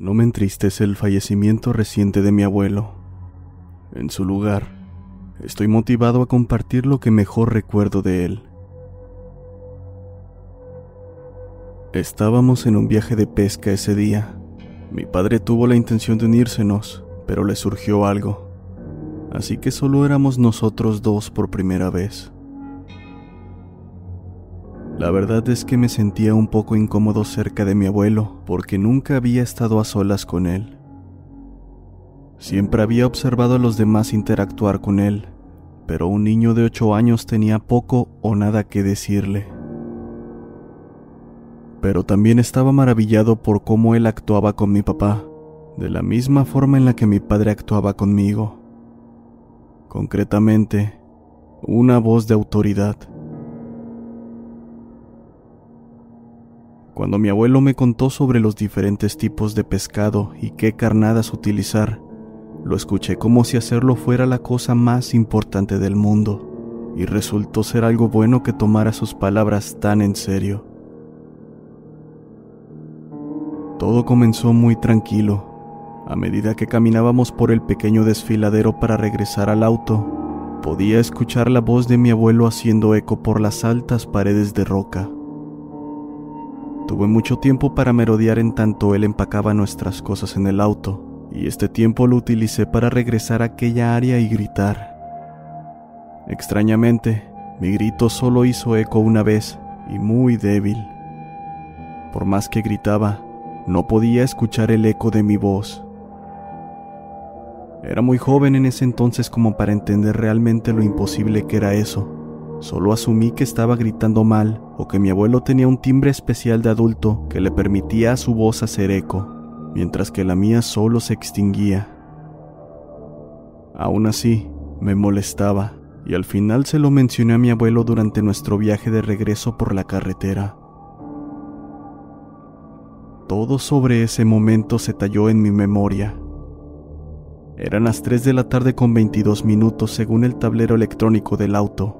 No me entristece el fallecimiento reciente de mi abuelo. En su lugar, estoy motivado a compartir lo que mejor recuerdo de él. Estábamos en un viaje de pesca ese día. Mi padre tuvo la intención de unírsenos, pero le surgió algo. Así que solo éramos nosotros dos por primera vez. La verdad es que me sentía un poco incómodo cerca de mi abuelo porque nunca había estado a solas con él. Siempre había observado a los demás interactuar con él, pero un niño de ocho años tenía poco o nada que decirle. Pero también estaba maravillado por cómo él actuaba con mi papá, de la misma forma en la que mi padre actuaba conmigo. Concretamente, una voz de autoridad. Cuando mi abuelo me contó sobre los diferentes tipos de pescado y qué carnadas utilizar, lo escuché como si hacerlo fuera la cosa más importante del mundo, y resultó ser algo bueno que tomara sus palabras tan en serio. Todo comenzó muy tranquilo. A medida que caminábamos por el pequeño desfiladero para regresar al auto, podía escuchar la voz de mi abuelo haciendo eco por las altas paredes de roca. Tuve mucho tiempo para merodear en tanto él empacaba nuestras cosas en el auto, y este tiempo lo utilicé para regresar a aquella área y gritar. Extrañamente, mi grito solo hizo eco una vez, y muy débil. Por más que gritaba, no podía escuchar el eco de mi voz. Era muy joven en ese entonces como para entender realmente lo imposible que era eso Solo asumí que estaba gritando mal o que mi abuelo tenía un timbre especial de adulto que le permitía a su voz hacer eco, mientras que la mía solo se extinguía. Aún así, me molestaba y al final se lo mencioné a mi abuelo durante nuestro viaje de regreso por la carretera. Todo sobre ese momento se talló en mi memoria. Eran las 3 de la tarde con 22 minutos según el tablero electrónico del auto.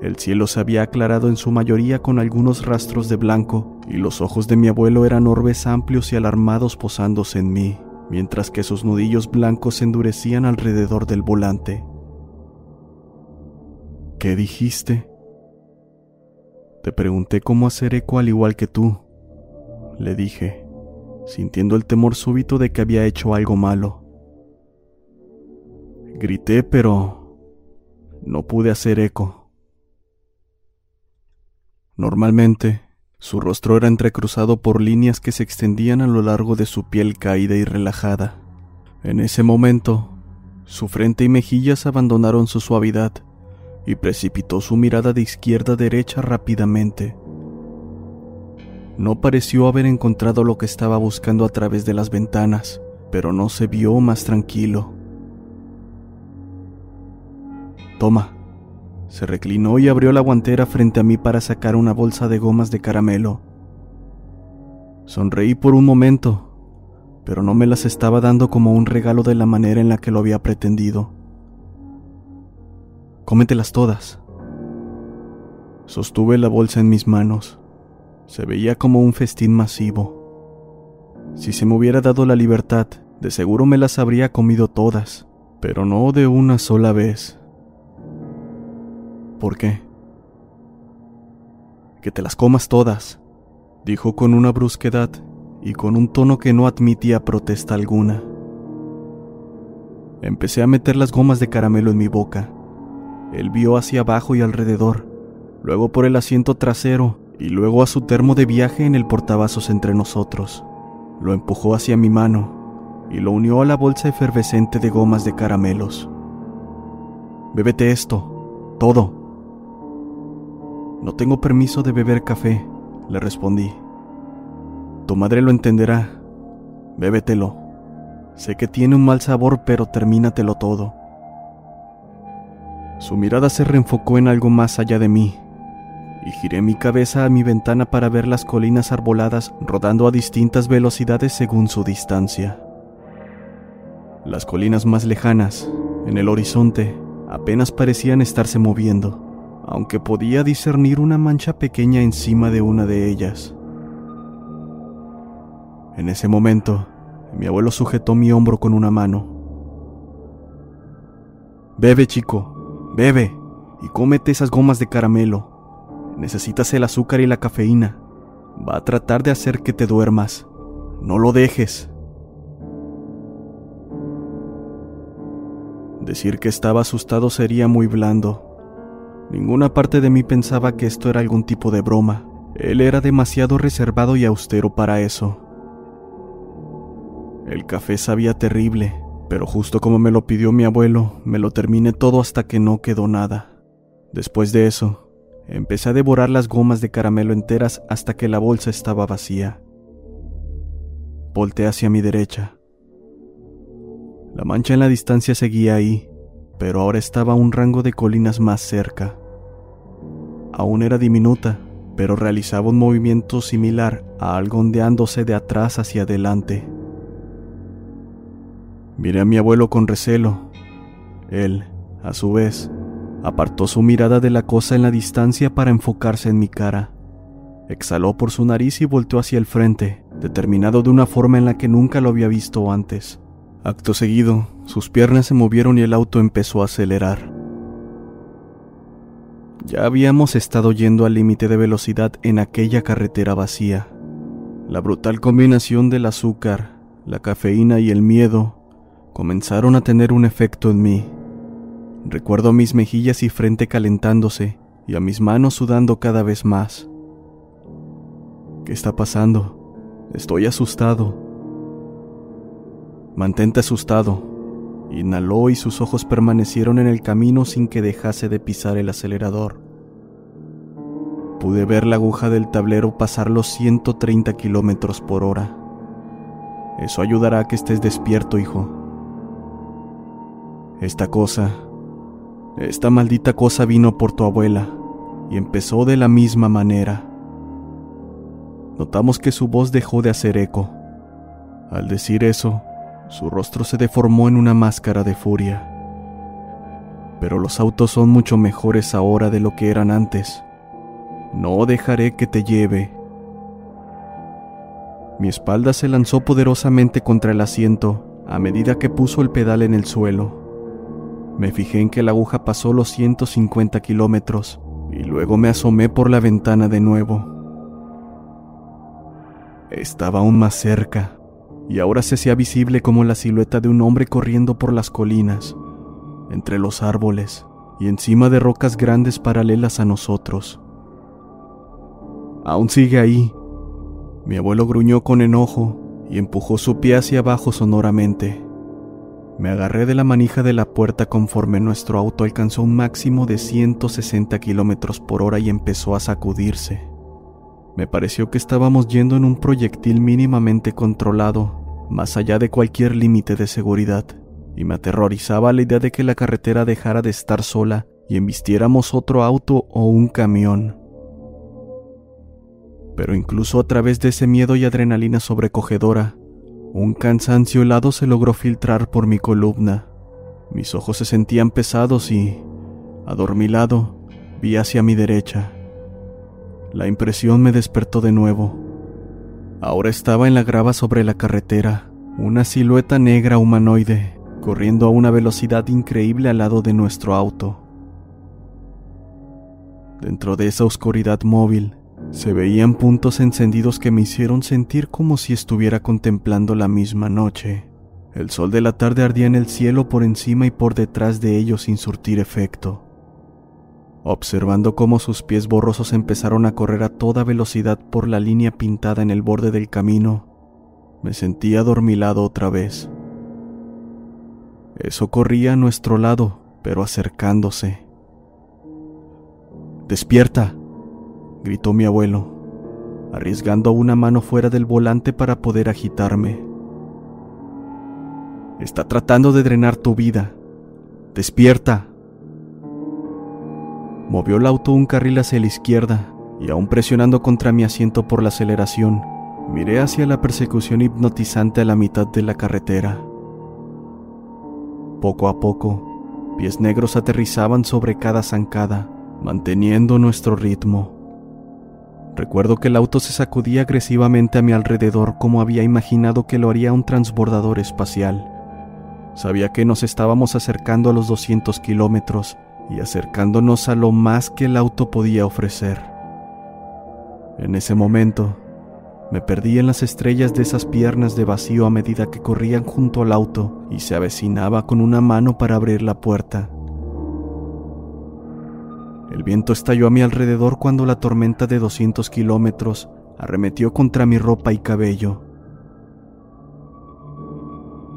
El cielo se había aclarado en su mayoría con algunos rastros de blanco, y los ojos de mi abuelo eran orbes amplios y alarmados posándose en mí, mientras que sus nudillos blancos se endurecían alrededor del volante. ¿Qué dijiste? Te pregunté cómo hacer eco al igual que tú, le dije, sintiendo el temor súbito de que había hecho algo malo. Grité, pero no pude hacer eco. Normalmente, su rostro era entrecruzado por líneas que se extendían a lo largo de su piel caída y relajada. En ese momento, Su frente y mejillas abandonaron su suavidad y precipitó su mirada de izquierda a derecha rápidamente. No pareció haber encontrado lo que estaba buscando a través de las ventanas, pero no se vio más tranquilo. Toma. Se reclinó y abrió la guantera frente a mí para sacar una bolsa de gomas de caramelo. Sonreí por un momento, pero no me las estaba dando como un regalo de la manera en la que lo había pretendido. Cómetelas todas. Sostuve la bolsa en mis manos. Se veía como un festín masivo. Si se me hubiera dado la libertad, de seguro me las habría comido todas, pero no de una sola vez. ¿Por qué? Que te las comas todas, dijo con una brusquedad y con un tono que no admitía protesta alguna. Empecé a meter las gomas de caramelo en mi boca. Él vio hacia abajo y alrededor, luego por el asiento trasero y luego a su termo de viaje en el portavasos entre nosotros. Lo empujó hacia mi mano y lo unió a la bolsa efervescente de gomas de caramelos. Bébete esto, todo. No tengo permiso de beber café, le respondí. Tu madre lo entenderá. Bébetelo. Sé que tiene un mal sabor, pero termínatelo todo. Su mirada se reenfocó en algo más allá de mí, y giré mi cabeza a mi ventana para ver las colinas arboladas rodando a distintas velocidades según su distancia. Las colinas más lejanas, en el horizonte, apenas parecían estarse moviendo, aunque podía discernir una mancha pequeña encima de una de ellas. En ese momento, mi abuelo sujetó mi hombro con una mano. Bebe, chico, Bebe y cómete esas gomas de caramelo. Necesitas el azúcar y la cafeína. Va a tratar de hacer que te duermas. No lo dejes. Decir que estaba asustado sería muy blando. Ninguna parte de mí pensaba que esto era algún tipo de broma. Él era demasiado reservado y austero para eso. El café sabía terrible, pero justo como me lo pidió mi abuelo, me lo terminé todo hasta que no quedó nada. Después de eso, empecé a devorar las gomas de caramelo enteras hasta que la bolsa estaba vacía. Volté hacia mi derecha. La mancha en la distancia seguía ahí, pero ahora estaba a un rango de colinas más cerca. Aún era diminuta, pero realizaba un movimiento similar a algo ondeándose de atrás hacia adelante. Miré a mi abuelo con recelo. Él, a su vez, apartó su mirada de la cosa en la distancia para enfocarse en mi cara. Exhaló por su nariz y volteó hacia el frente, determinado de una forma en la que nunca lo había visto antes. Acto seguido, sus piernas se movieron y el auto empezó a acelerar. Ya habíamos estado yendo al límite de velocidad en aquella carretera vacía. La brutal combinación del azúcar, la cafeína y el miedo comenzaron a tener un efecto en mí. Recuerdo mis mejillas y frente calentándose y a mis manos sudando cada vez más. ¿Qué está pasando? Estoy asustado. Mantente asustado. Inhaló y sus ojos permanecieron en el camino sin que dejase de pisar el acelerador. Pude ver la aguja del tablero pasar los 130 kilómetros por hora. Eso ayudará a que estés despierto, hijo. Esta cosa, esta maldita cosa vino por tu abuela y empezó de la misma manera. Notamos que su voz dejó de hacer eco. Al decir eso, su rostro se deformó en una máscara de furia. Pero los autos son mucho mejores ahora de lo que eran antes. No dejaré que te lleve. Mi espalda se lanzó poderosamente contra el asiento a medida que puso el pedal en el suelo. Me fijé en que la aguja pasó los 150 kilómetros y luego me asomé por la ventana de nuevo. Estaba aún más cerca y ahora se hacía visible como la silueta de un hombre corriendo por las colinas, entre los árboles y encima de rocas grandes paralelas a nosotros. Aún sigue ahí. Mi abuelo gruñó con enojo y empujó su pie hacia abajo sonoramente. Me agarré de la manija de la puerta conforme nuestro auto alcanzó un máximo de 160 kilómetros por hora y empezó a sacudirse. Me pareció que estábamos yendo en un proyectil mínimamente controlado, más allá de cualquier límite de seguridad, y me aterrorizaba la idea de que la carretera dejara de estar sola y embistiéramos otro auto o un camión. Pero incluso a través de ese miedo y adrenalina sobrecogedora, un cansancio helado se logró filtrar por mi columna. Mis ojos se sentían pesados y, adormilado, vi hacia mi derecha. La impresión me despertó de nuevo. Ahora estaba en la grava sobre la carretera, una silueta negra humanoide, corriendo a una velocidad increíble al lado de nuestro auto. Dentro de esa oscuridad móvil, se veían puntos encendidos que me hicieron sentir como si estuviera contemplando la misma noche. El sol de la tarde ardía en el cielo por encima y por detrás de ellos sin surtir efecto. Observando cómo sus pies borrosos empezaron a correr a toda velocidad por la línea pintada en el borde del camino, me sentí adormilado otra vez. Eso corría a nuestro lado, pero acercándose. Despierta, gritó mi abuelo, arriesgando una mano fuera del volante para poder agitarme. Está tratando de drenar tu vida. Despierta. Movió el auto un carril hacia la izquierda y aún presionando contra mi asiento por la aceleración, miré hacia la persecución hipnotizante a la mitad de la carretera. Poco a poco, pies negros aterrizaban sobre cada zancada, manteniendo nuestro ritmo. Recuerdo que el auto se sacudía agresivamente a mi alrededor como había imaginado que lo haría un transbordador espacial. Sabía que nos estábamos acercando a los 200 kilómetros y acercándonos a lo más que el auto podía ofrecer. En ese momento, me perdí en las estrellas de esas piernas de vacío a medida que corrían junto al auto y se avecinaba con una mano para abrir la puerta. El viento estalló a mi alrededor cuando la tormenta de 200 kilómetros arremetió contra mi ropa y cabello.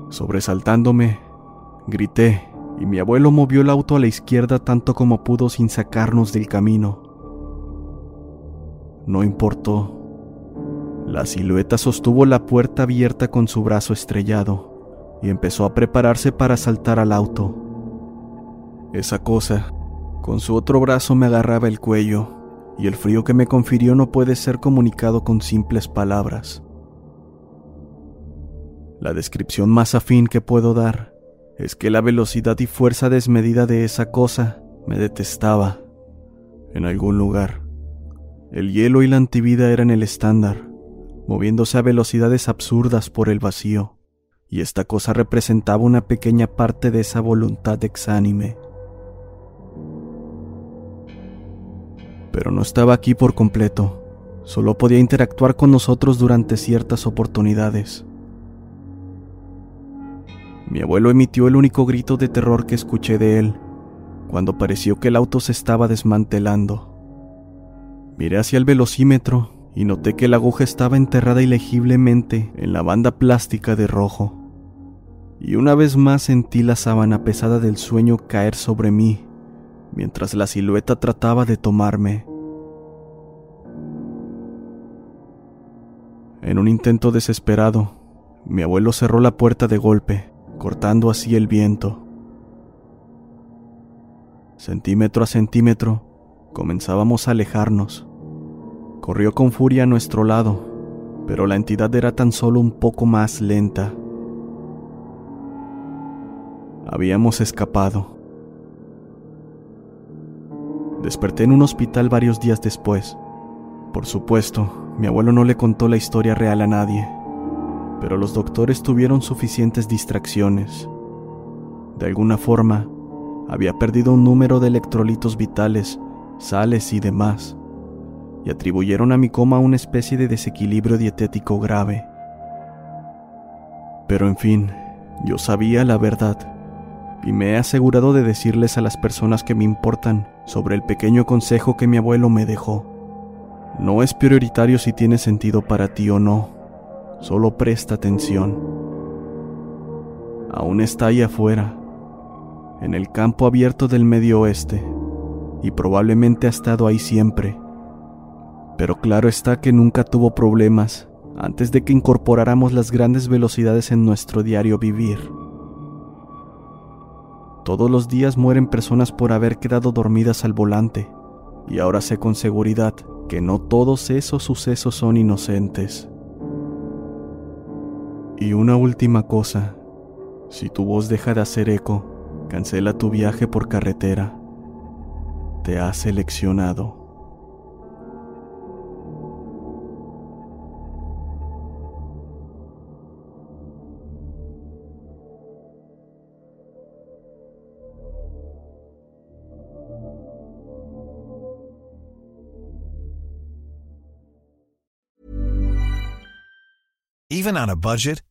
Sobresaltándome, grité y mi abuelo movió el auto a la izquierda tanto como pudo sin sacarnos del camino. No importó. La silueta sostuvo la puerta abierta con su brazo estrellado y empezó a prepararse para saltar al auto. Esa cosa con su otro brazo me agarraba el cuello, y el frío que me confirió no puede ser comunicado con simples palabras. La descripción más afín que puedo dar es que la velocidad y fuerza desmedida de esa cosa me detestaba. En algún lugar, el hielo y la antivida eran el estándar, moviéndose a velocidades absurdas por el vacío, y esta cosa representaba una pequeña parte de esa voluntad exánime. pero no estaba aquí por completo. Solo podía interactuar con nosotros durante ciertas oportunidades. Mi abuelo emitió el único grito de terror que escuché de él, cuando pareció que el auto se estaba desmantelando. Miré hacia el velocímetro y noté que la aguja estaba enterrada ilegiblemente en la banda plástica de rojo. Y una vez más sentí la sábana pesada del sueño caer sobre mí mientras la silueta trataba de tomarme. En un intento desesperado, mi abuelo cerró la puerta de golpe, cortando así el viento. Centímetro a centímetro, comenzábamos a alejarnos. Corrió con furia a nuestro lado, pero la entidad era tan solo un poco más lenta. Habíamos escapado. Desperté en un hospital varios días después. Por supuesto, mi abuelo no le contó la historia real a nadie, pero los doctores tuvieron suficientes distracciones. De alguna forma, había perdido un número de electrolitos vitales, sales y demás, y atribuyeron a mi coma una especie de desequilibrio dietético grave. Pero en fin, yo sabía la verdad y me he asegurado de decirles a las personas que me importan sobre el pequeño consejo que mi abuelo me dejó. No es prioritario si tiene sentido para ti o no, solo presta atención. aún está ahí afuera, en el campo abierto del medio oeste, y probablemente ha estado ahí siempre. Pero claro está que nunca tuvo problemas antes de que incorporáramos las grandes velocidades en nuestro diario vivir. Todos los días mueren personas por haber quedado dormidas al volante, y ahora sé con seguridad que no todos esos sucesos son inocentes. Y una última cosa, si tu voz deja de hacer eco, cancela tu viaje por carretera. Te has seleccionado. Even on a budget,